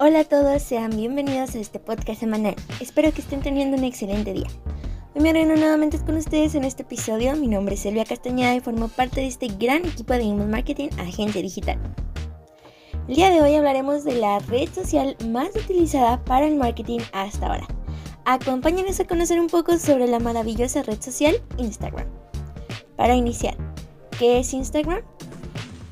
Hola a todos, sean bienvenidos a este podcast semanal. Espero que estén teniendo un excelente día. Hoy me reúno nuevamente con ustedes en este episodio. Mi nombre es Silvia Castañeda y formo parte de este gran equipo de Email Marketing Agencia Digital. El día de hoy hablaremos de la red social más utilizada para el marketing hasta ahora. Acompáñenos a conocer un poco sobre la maravillosa red social Instagram. Para iniciar, ¿qué es Instagram?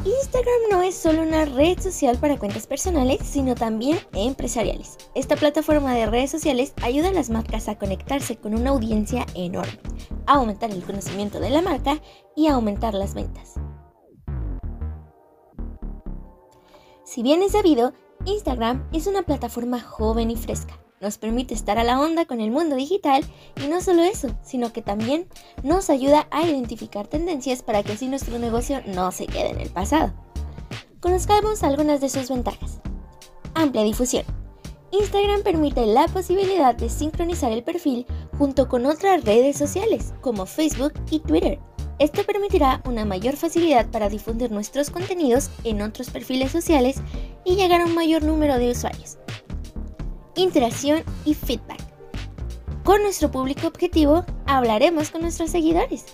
Instagram no es solo una red social para cuentas personales, sino también empresariales. Esta plataforma de redes sociales ayuda a las marcas a conectarse con una audiencia enorme, a aumentar el conocimiento de la marca y a aumentar las ventas. Si bien es sabido, Instagram es una plataforma joven y fresca nos permite estar a la onda con el mundo digital y no solo eso, sino que también nos ayuda a identificar tendencias para que así nuestro negocio no se quede en el pasado. Conozcamos algunas de sus ventajas. Amplia difusión. Instagram permite la posibilidad de sincronizar el perfil junto con otras redes sociales como Facebook y Twitter. Esto permitirá una mayor facilidad para difundir nuestros contenidos en otros perfiles sociales y llegar a un mayor número de usuarios interacción y feedback. Con nuestro público objetivo hablaremos con nuestros seguidores.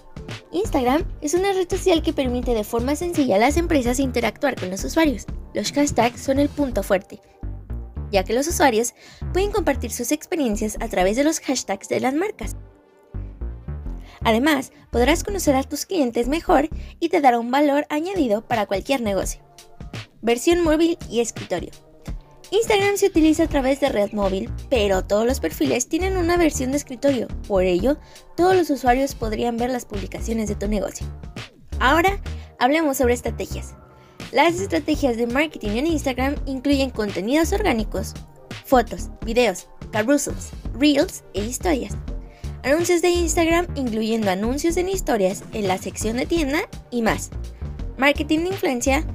Instagram es una red social que permite de forma sencilla a las empresas interactuar con los usuarios. Los hashtags son el punto fuerte, ya que los usuarios pueden compartir sus experiencias a través de los hashtags de las marcas. Además, podrás conocer a tus clientes mejor y te dará un valor añadido para cualquier negocio. Versión móvil y escritorio. Instagram se utiliza a través de red móvil, pero todos los perfiles tienen una versión de escritorio, por ello, todos los usuarios podrían ver las publicaciones de tu negocio. Ahora, hablemos sobre estrategias. Las estrategias de marketing en Instagram incluyen contenidos orgánicos, fotos, videos, carousels, reels e historias. Anuncios de Instagram incluyendo anuncios en historias en la sección de tienda y más. Marketing de influencia,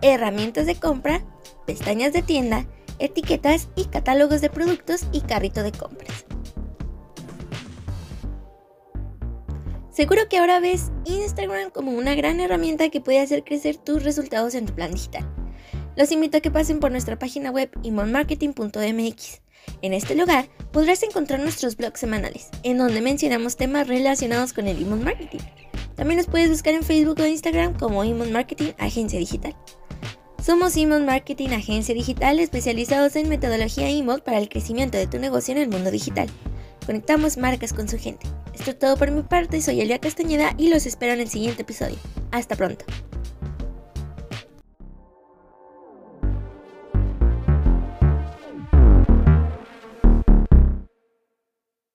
herramientas de compra, pestañas de tienda, etiquetas y catálogos de productos y carrito de compras. Seguro que ahora ves Instagram como una gran herramienta que puede hacer crecer tus resultados en tu plan digital. Los invito a que pasen por nuestra página web imonmarketing.mx. En este lugar podrás encontrar nuestros blogs semanales, en donde mencionamos temas relacionados con el email marketing. También nos puedes buscar en Facebook o Instagram como Marketing Agencia Digital. Somos Email Marketing, agencia digital especializados en metodología email para el crecimiento de tu negocio en el mundo digital. Conectamos marcas con su gente. Esto es todo por mi parte, soy Elia Castañeda y los espero en el siguiente episodio. Hasta pronto.